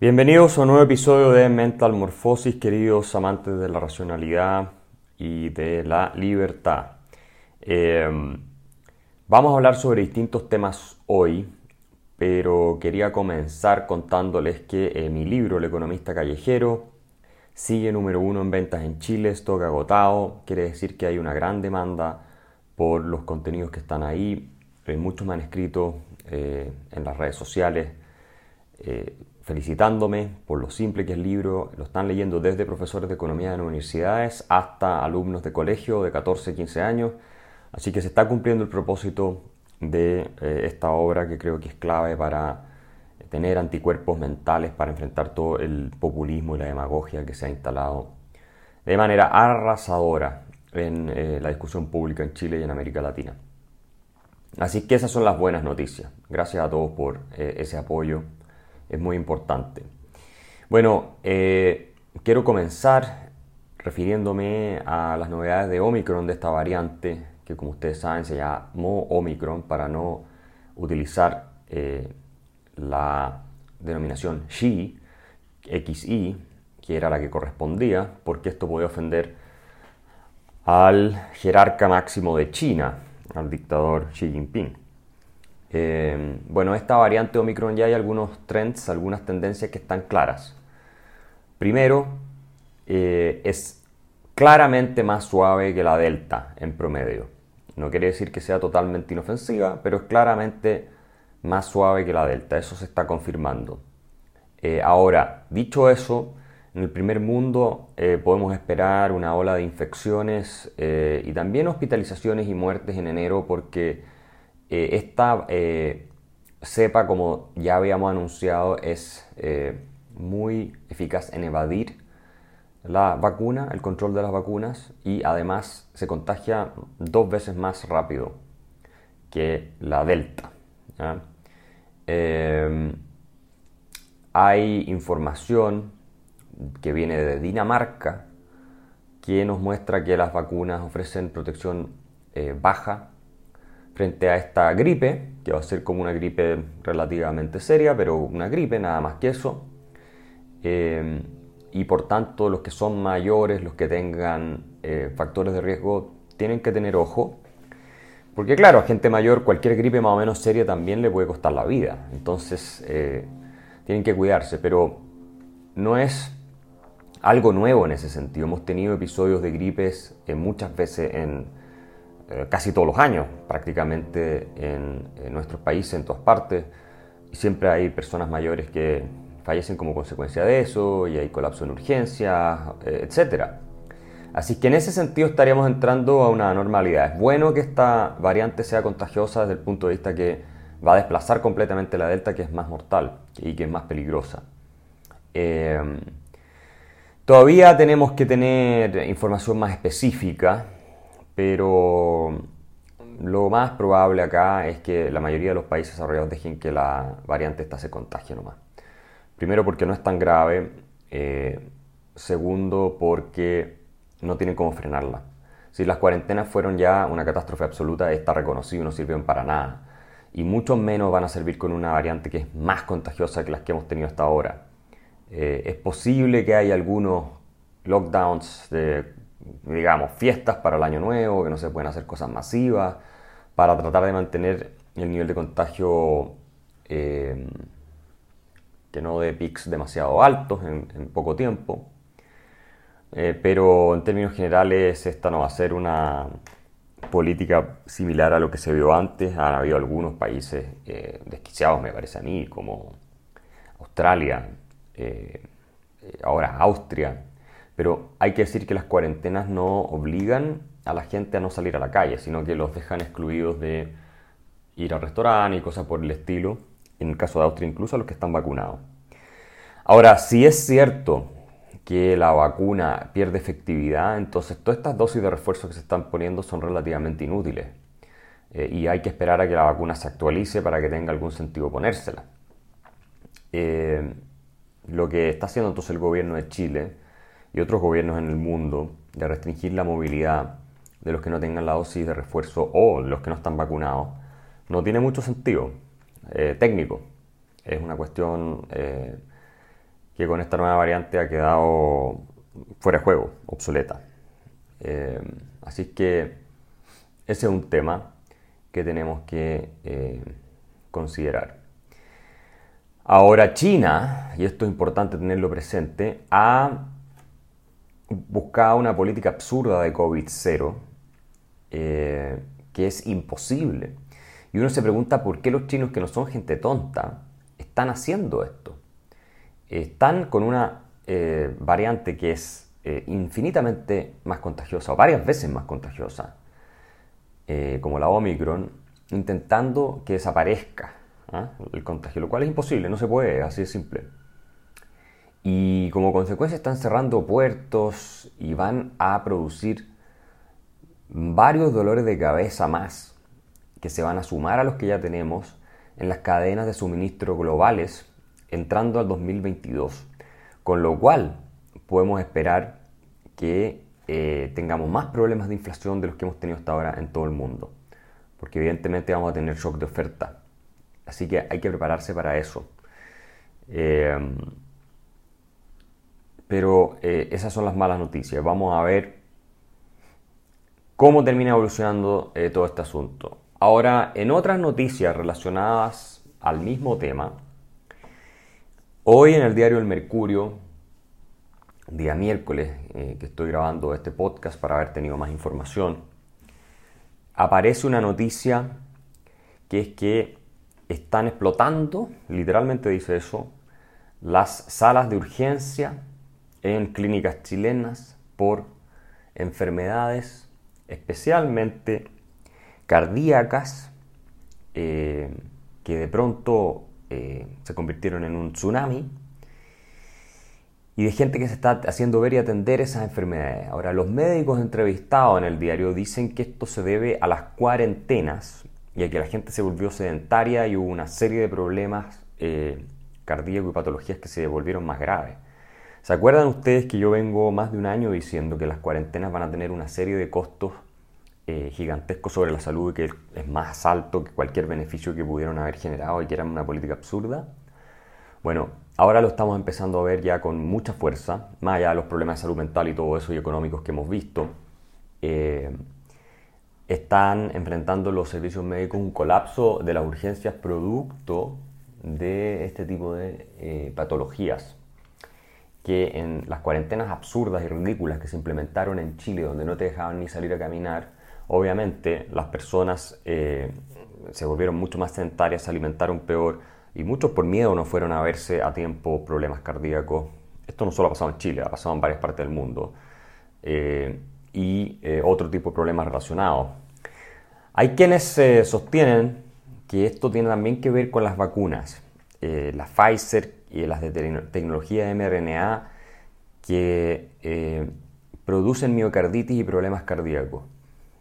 Bienvenidos a un nuevo episodio de Mental Morphosis, queridos amantes de la racionalidad y de la libertad. Eh, vamos a hablar sobre distintos temas hoy, pero quería comenzar contándoles que eh, mi libro, El economista callejero, sigue número uno en ventas en Chile, stock agotado, quiere decir que hay una gran demanda por los contenidos que están ahí. Eh, muchos me han escrito en las redes sociales felicitándome por lo simple que es el libro. Lo están leyendo desde profesores de economía en universidades hasta alumnos de colegio de 14, 15 años. Así que se está cumpliendo el propósito de eh, esta obra que creo que es clave para tener anticuerpos mentales para enfrentar todo el populismo y la demagogia que se ha instalado de manera arrasadora en eh, la discusión pública en Chile y en América Latina. Así que esas son las buenas noticias. Gracias a todos por eh, ese apoyo es muy importante. Bueno, eh, quiero comenzar refiriéndome a las novedades de Omicron, de esta variante, que como ustedes saben se llamó Omicron para no utilizar eh, la denominación Xi, XI, que era la que correspondía, porque esto podía ofender al jerarca máximo de China, al dictador Xi Jinping. Eh, bueno, esta variante Omicron ya hay algunos trends, algunas tendencias que están claras. Primero, eh, es claramente más suave que la Delta en promedio. No quiere decir que sea totalmente inofensiva, pero es claramente más suave que la Delta. Eso se está confirmando. Eh, ahora, dicho eso, en el primer mundo podemos esperar una ola de infecciones y también hospitalizaciones y muertes en enero porque eh, esta eh, cepa, como ya habíamos anunciado, es eh, muy eficaz en evadir la vacuna, el control de las vacunas y además se contagia dos veces más rápido que la delta. hay información que viene de Dinamarca que nos muestra que las vacunas ofrecen protección baja frente a esta gripe, que va a ser como una gripe relativamente seria, pero una gripe, nada más que eso. Eh, y por tanto, los que son mayores, los que tengan eh, factores de riesgo, tienen que tener ojo. Porque claro, a gente mayor cualquier gripe más o menos seria también le puede costar la vida. Entonces, eh, tienen que cuidarse. Pero no es algo nuevo en ese sentido. Hemos tenido episodios de gripes muchas veces en eh, casi todos los años, prácticamente en, nuestros países, en todas partes. Y siempre hay personas mayores que fallecen como consecuencia de eso, y hay colapso en urgencias, eh, etc. Así que en ese sentido estaríamos entrando a una normalidad. Es bueno que esta variante sea contagiosa desde el punto de vista que va a desplazar completamente la delta, que es más mortal y que es más peligrosa. Eh, todavía tenemos que tener información más específica pero lo más probable acá es que la mayoría de los países desarrollados dejen que la variante esta se contagie nomás. Primero porque no es tan grave, eh, segundo porque no tienen cómo frenarla. Si las cuarentenas fueron ya una catástrofe absoluta, esta reconocido no sirvieron para nada. Y mucho menos van a servir con una variante que es más contagiosa que las que hemos tenido hasta ahora. Eh, es posible que haya algunos lockdowns de digamos, fiestas para el año nuevo, que no se pueden hacer cosas masivas, para tratar de mantener el nivel de contagio eh, que no de pics demasiado altos en, poco tiempo. Eh, pero en términos generales esta no va a ser una política similar a lo que se vio antes. Han habido algunos países eh, desquiciados, me parece a mí, como Australia, ahora Austria, pero hay que decir que las cuarentenas no obligan a la gente a no salir a la calle, sino que los dejan excluidos de ir al restaurante y cosas por el estilo, en el caso de Austria incluso a los que están vacunados. Ahora, si es cierto que la vacuna pierde efectividad, entonces todas estas dosis de refuerzo que se están poniendo son relativamente inútiles. Eh, y hay que esperar a que la vacuna se actualice para que tenga algún sentido ponérsela. Eh, lo que está haciendo entonces el gobierno de Chile y otros gobiernos en el mundo de restringir la movilidad de los que no tengan la dosis de refuerzo o los que no están vacunados, no tiene mucho sentido eh, técnico. Es una cuestión eh, que con esta nueva variante ha quedado fuera de juego, obsoleta. Eh, así que ese es un tema que tenemos que eh, considerar. Ahora China, y esto es importante tenerlo presente, ha buscado una política absurda de COVID-0 eh, que es imposible. Y uno se pregunta por qué los chinos, que no son gente tonta, están haciendo esto. Están con una eh, variante que es infinitamente más contagiosa, o varias veces más contagiosa, como la Omicron, intentando que desaparezca ¿ah? el contagio, lo cual es imposible, no se puede, así de simple. Y como consecuencia están cerrando puertos y van a producir varios dolores de cabeza más que se van a sumar a los que ya tenemos en las cadenas de suministro globales entrando al 2022. Con lo cual podemos esperar que eh, tengamos más problemas de inflación de los que hemos tenido hasta ahora en todo el mundo porque evidentemente vamos a tener shock de oferta. Así que hay que prepararse para eso. Em, pero eh, esas son las malas noticias. Vamos a ver cómo termina evolucionando eh, todo este asunto. Ahora, en otras noticias relacionadas al mismo tema, hoy en el diario El Mercurio, día miércoles, eh, que estoy grabando este podcast para haber tenido más información, aparece una noticia que es que están explotando, literalmente dice eso, las salas de urgencia en clínicas chilenas por enfermedades especialmente cardíacas eh, que de pronto eh, se convirtieron en un tsunami y de gente que se está haciendo ver y atender esas enfermedades. Ahora, los médicos entrevistados en el diario dicen que esto se debe a las cuarentenas y a que la gente se volvió sedentaria y hubo una serie de problemas eh, cardíacos y patologías que se volvieron más graves. ¿Se acuerdan ustedes que yo vengo más de un año diciendo que las cuarentenas van a tener una serie de costos eh, gigantescos sobre la salud que es más alto que cualquier beneficio que pudieron haber generado y que era una política absurda? Bueno, ahora lo estamos empezando a ver ya con mucha fuerza, más allá de los problemas de salud mental y todo eso y económicos que hemos visto. Eh, están enfrentando los servicios médicos un colapso de las urgencias producto de este tipo de eh, patologías que en las cuarentenas absurdas y ridículas que se implementaron en Chile, donde no te dejaban ni salir a caminar, obviamente las personas eh, se volvieron mucho más sedentarias, se alimentaron peor, y muchos por miedo no fueron a verse a tiempo problemas cardíacos. Esto no solo ha pasado en Chile, ha pasado en varias partes del mundo. Eh, y eh, otro tipo de problemas relacionados. Hay quienes eh, sostienen que esto tiene también que ver con las vacunas. las Pfizer y las de tecnología mRNA que producen miocarditis y problemas cardíacos.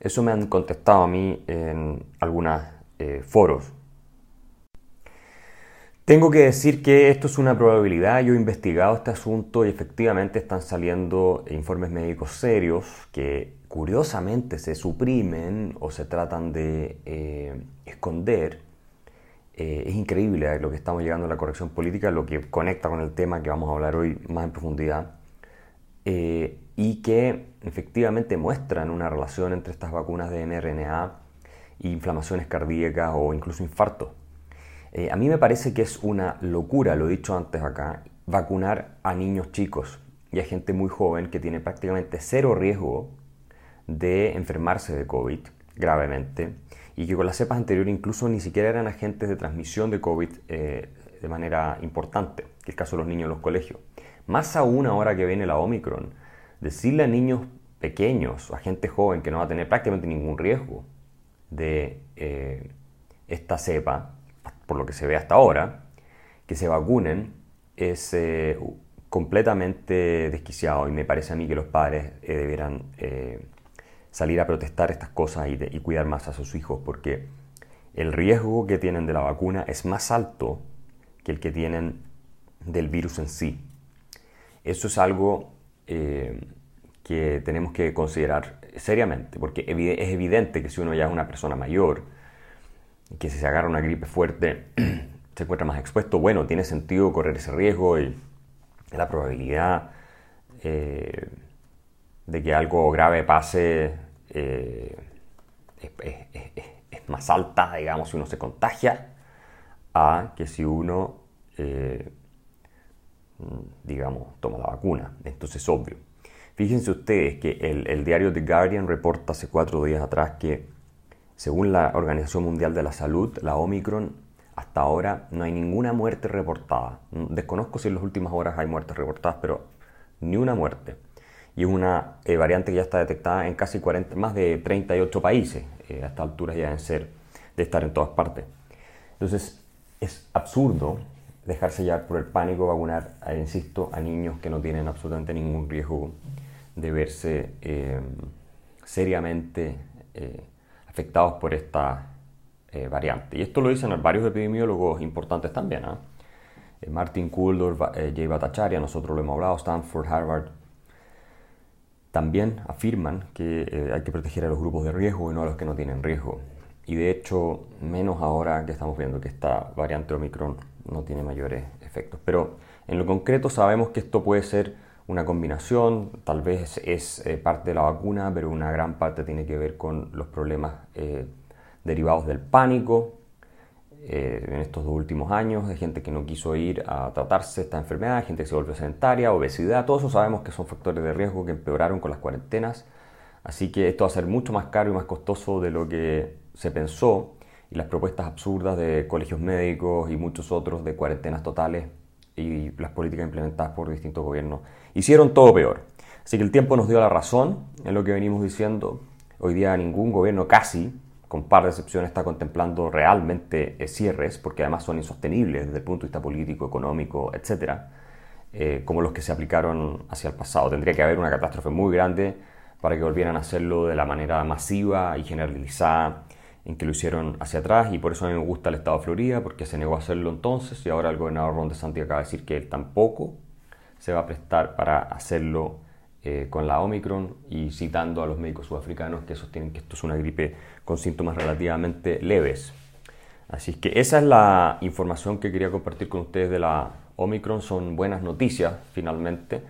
Eso me han contestado a mí en algunos foros tengo que decir que esto es una probabilidad. Yo he investigado este asunto y efectivamente están saliendo informes médicos serios que curiosamente se suprimen o se tratan de eh, esconder. Eh, es increíble lo que estamos llegando a la corrección política, lo que conecta con el tema que vamos a hablar hoy más en profundidad. Eh, y que efectivamente muestran una relación entre estas vacunas de mRNA e inflamaciones cardíacas o incluso infartos. Eh, a mí me parece que es una locura, lo he dicho antes acá, vacunar a niños chicos y a gente muy joven que tiene prácticamente cero riesgo de enfermarse de COVID gravemente y que con las cepas anteriores incluso ni siquiera eran agentes de transmisión de COVID eh, de manera importante, que es el caso de los niños en los colegios. Más aún ahora que viene la Omicron, decirle a niños pequeños o a gente joven que no va a tener prácticamente ningún riesgo de eh, esta cepa, por lo que se ve hasta ahora, que se vacunen es eh, completamente desquiciado y me parece a mí que los padres eh, deberán salir a protestar estas cosas y, y, cuidar más a sus hijos porque el riesgo que tienen de la vacuna es más alto que el que tienen del virus en sí. Eso es algo que tenemos que considerar seriamente porque es evidente que si uno ya es una persona mayor, que si se agarra una gripe fuerte se encuentra más expuesto, bueno, tiene sentido correr ese riesgo y la probabilidad eh, de que algo grave pase eh, es, más alta, digamos, si uno se contagia, a que si uno, eh, digamos, toma la vacuna. Entonces es obvio. Fíjense ustedes que el, el diario The Guardian reporta hace cuatro días atrás que, según la Organización Mundial de la Salud, la Omicron hasta ahora no hay ninguna muerte reportada. Desconozco si en las últimas horas hay muertes reportadas, pero ni una muerte. Y es una eh, variante que ya está detectada en casi 40, más de 38 países. Eh, a esta altura ya deben ser de estar en todas partes. Entonces, es absurdo dejarse llevar por el pánico, vacunar, eh, insisto, a niños que no tienen absolutamente ningún riesgo de verse seriamente afectados por esta eh, variante. Y esto lo dicen varios epidemiólogos importantes también. ¿ah? Eh, Martin Kulder, eh, Jay Bhattacharya, nosotros lo hemos hablado, Stanford, Harvard, también afirman que hay que proteger a los grupos de riesgo y no a los que no tienen riesgo. Y de hecho, menos ahora que estamos viendo que esta variante Omicron no tiene mayores efectos. Pero en lo concreto sabemos que esto puede ser una combinación, tal vez es parte de la vacuna, pero una gran parte tiene que ver con los problemas derivados del pánico eh, en estos dos últimos años, de gente que no quiso ir a tratarse esta enfermedad, gente que se volvió sedentaria, obesidad, todos eso sabemos que son factores de riesgo que empeoraron con las cuarentenas, así que esto va a ser mucho más caro y más costoso de lo que se pensó y las propuestas absurdas de colegios médicos y muchos otros de cuarentenas totales y las políticas implementadas por distintos gobiernos hicieron todo peor. Así que el tiempo nos dio la razón en lo que venimos diciendo. Hoy día ningún gobierno casi con par de excepciones, está contemplando realmente eh, cierres, porque además son insostenibles desde el punto de vista político, económico, etcétera, eh, como los que se aplicaron hacia el pasado. Tendría que haber una catástrofe muy grande para que volvieran a hacerlo de la manera masiva y generalizada en que lo hicieron hacia atrás, y por eso a mí me gusta el Estado de Florida, porque se negó a hacerlo entonces, y ahora el gobernador Ron DeSantis acaba de decir que él tampoco se va a prestar para hacerlo eh, con la Omicron y citando a los médicos sudafricanos que sostienen que esto es una gripe con síntomas relativamente leves. Así que esa es la información que quería compartir con ustedes de la Omicron. Son buenas noticias finalmente,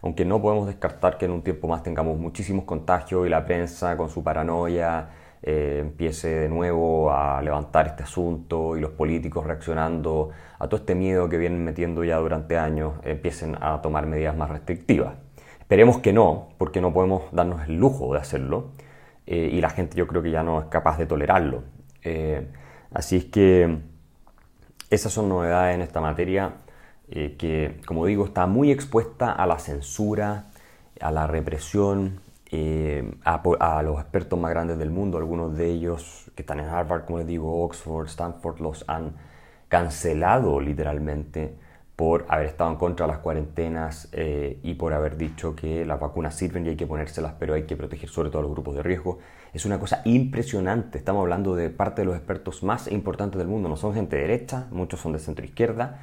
aunque no podemos descartar que en un tiempo más tengamos muchísimos contagios y la prensa con su paranoia eh, empiece de nuevo a levantar este asunto y los políticos reaccionando a todo este miedo que vienen metiendo ya durante años empiecen a tomar medidas más restrictivas. Esperemos que no, porque no podemos darnos el lujo de hacerlo eh, y la gente yo creo que ya no es capaz de tolerarlo. Eh, así es que esas son novedades en esta materia eh, que, como digo, está muy expuesta a la censura, a la represión, a, a, los expertos más grandes del mundo, algunos de ellos que están en Harvard, como les digo, Oxford, Stanford, los han cancelado literalmente por haber estado en contra de las cuarentenas eh, y por haber dicho que las vacunas sirven y hay que ponérselas, pero hay que proteger sobre todo a los grupos de riesgo. Es una cosa impresionante. Estamos hablando de parte de los expertos más importantes del mundo. No son gente de derecha, muchos son de centro izquierda,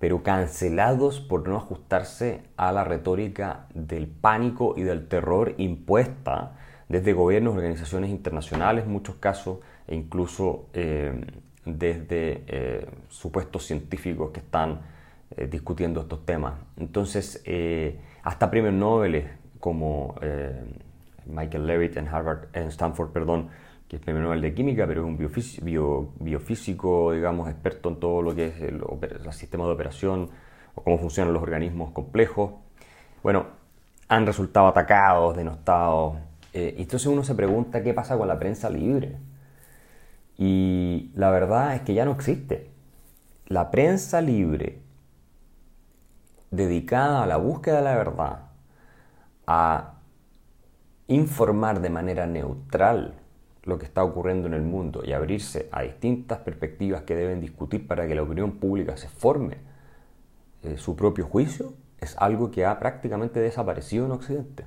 pero cancelados por no ajustarse a la retórica del pánico y del terror impuesta desde gobiernos, organizaciones internacionales, en muchos casos, e incluso eh, desde eh, supuestos científicos que están eh, discutiendo estos temas. Entonces, eh, hasta premios Nobel como eh, Michael Levitt en Harvard, en Stanford, perdón, que es premio Nobel de Química, pero es un biofísico, digamos, experto en todo lo que es el, sistema de operación o cómo funcionan los organismos complejos. Bueno, han resultado atacados, denostados. entonces uno se pregunta qué pasa con la prensa libre. Y la verdad es que ya no existe. La prensa libre dedicada a la búsqueda de la verdad, a informar de manera neutral lo que está ocurriendo en el mundo y abrirse a distintas perspectivas que deben discutir para que la opinión pública se forme eh, su propio juicio, es algo que ha prácticamente desaparecido en Occidente.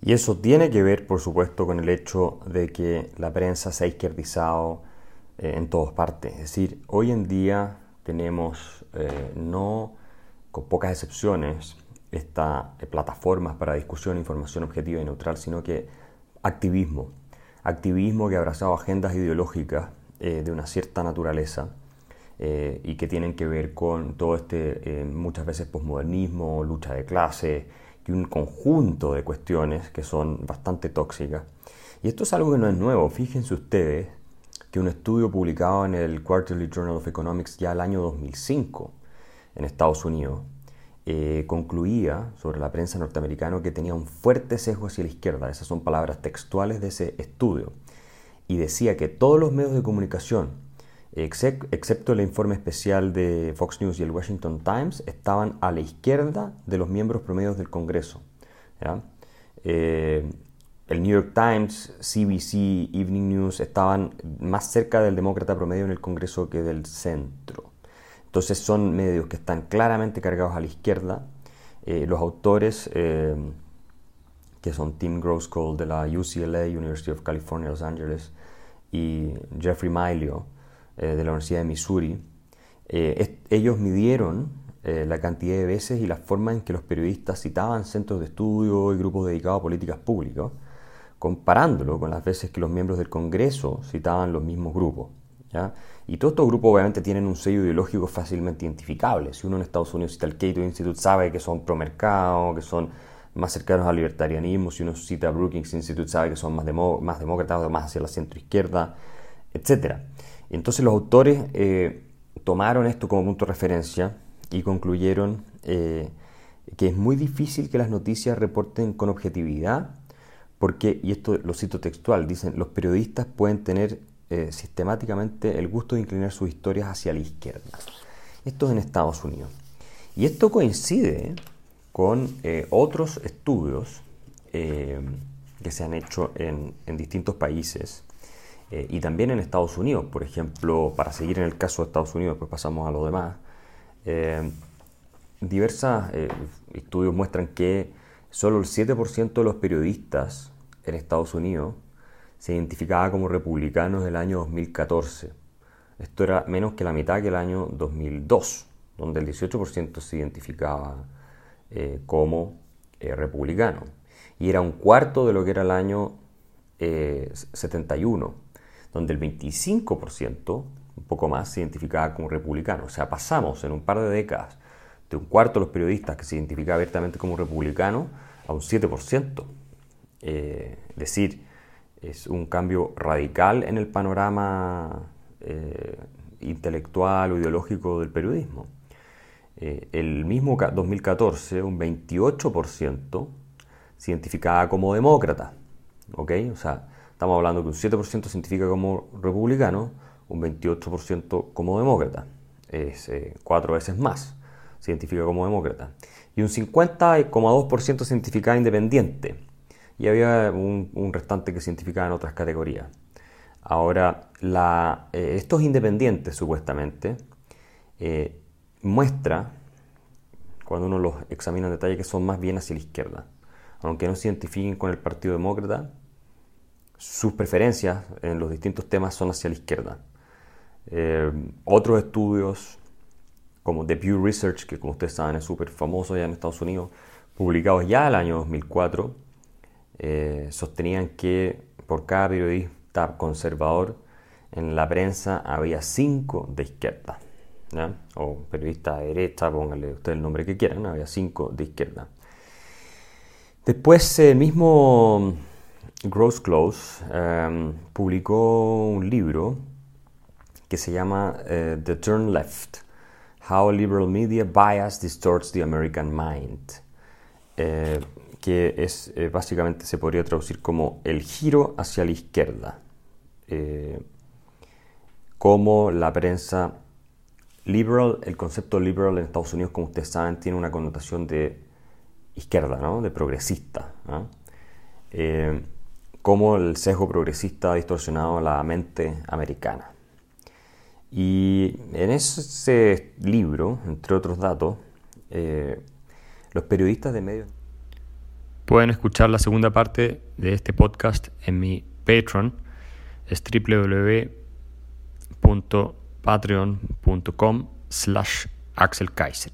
Y eso tiene que ver, por supuesto, con el hecho de que la prensa se ha izquierdizado, eh, en todas partes. Es decir, hoy en día tenemos, eh, no con pocas excepciones, estas eh, plataformas para discusión, información objetiva y neutral, sino que activismo. Activismo que ha abrazado agendas ideológicas de una cierta naturaleza eh, y que tienen que ver con todo este, muchas veces, posmodernismo, lucha de clase, y un conjunto de cuestiones que son bastante tóxicas. Y esto es algo que no es nuevo. Fíjense ustedes que un estudio publicado en el Quarterly Journal of Economics ya el año 2005 en Estados Unidos eh, concluía sobre la prensa norteamericana que tenía un fuerte sesgo hacia la izquierda. Esas son palabras textuales de ese estudio. Y decía que todos los medios de comunicación, excepto el informe especial de Fox News y el Washington Times, estaban a la izquierda de los miembros promedios del Congreso. Eh, el New York Times, CBC, Evening News estaban más cerca del demócrata promedio en el Congreso que del centro. Entonces son medios que están claramente cargados a la izquierda. Eh, los autores, eh, que son Tim Groskol de la UCLA, University of California, Los Angeles, y Jeffrey Milio eh, de la Universidad de Missouri, ellos midieron la cantidad de veces y la forma en que los periodistas citaban centros de estudio y grupos dedicados a políticas públicas comparándolo con las veces que los miembros del Congreso citaban los mismos grupos. Y todos estos grupos obviamente tienen un sello ideológico fácilmente identificable. Si uno en Estados Unidos cita el Cato Institute, sabe que son pro-mercado, que son más cercanos al libertarianismo. Si uno cita Brookings Institute, sabe que son más, más demócratas o más hacia la centro-izquierda, etc. Entonces los autores eh, tomaron esto como punto de referencia y concluyeron eh, que es muy difícil que las noticias reporten con objetividad porque, y esto lo cito textual, dicen, los periodistas pueden tener eh, sistemáticamente el gusto de inclinar sus historias hacia la izquierda. Esto es en Estados Unidos. Y esto coincide con eh, otros estudios eh, que se han hecho en, distintos países y también en Estados Unidos. Por ejemplo, para seguir en el caso de Estados Unidos, pues pasamos a lo demás. diversos estudios muestran que Solo el 7% de los periodistas en Estados Unidos se identificaba como republicanos el año 2014. Esto era menos que la mitad que el año 2002, donde el 18% se identificaba eh, como eh, republicano. Y era un cuarto de lo que era el año 71, eh, donde el 25%, un poco más, se identificaba como republicano. O sea, pasamos en un par de décadas de un cuarto de los periodistas que se identificaba abiertamente como republicano a un 7%. Eh, decir, es un cambio radical en el panorama eh, intelectual o ideológico del periodismo. Eh, el mismo 2014, un 28% se identificaba como demócrata. ¿ok? O sea, estamos hablando que un 7% se identifica como republicano, un 28% como demócrata. Es cuatro veces más se identifica como demócrata. Y un 50,2% se identificaba independiente. Y había un, restante que se identificaba en otras categorías. Ahora, eh, estos independientes, supuestamente, eh, muestra, cuando uno los examina en detalle, que son más bien hacia la izquierda. Aunque no se identifiquen con el Partido Demócrata, sus preferencias en los distintos temas son hacia la izquierda. Eh, otros estudios como The Pew Research, que como ustedes saben es súper famoso ya en Estados Unidos, publicados ya el año 2004, eh, sostenían que por cada periodista conservador en la prensa había cinco de izquierda, o periodista de derecha, pónganle usted el nombre que quieran, había cinco de izquierda. Después el mismo Gross Close em, publicó un libro que se llama eh, The Turn Left, How Liberal Media Bias Distorts the American Mind, eh, que es eh, básicamente se podría traducir como el giro hacia la izquierda, eh, como la prensa liberal, el concepto liberal en Estados Unidos, como ustedes saben, tiene una connotación de izquierda, ¿no? de progresista. como el sesgo progresista ha distorsionado la mente americana. Y en ese libro, entre otros datos, eh, los periodistas de medios... Pueden escuchar la segunda parte de este podcast en mi Patreon, es www.patreon.com slash Axel Kaiser.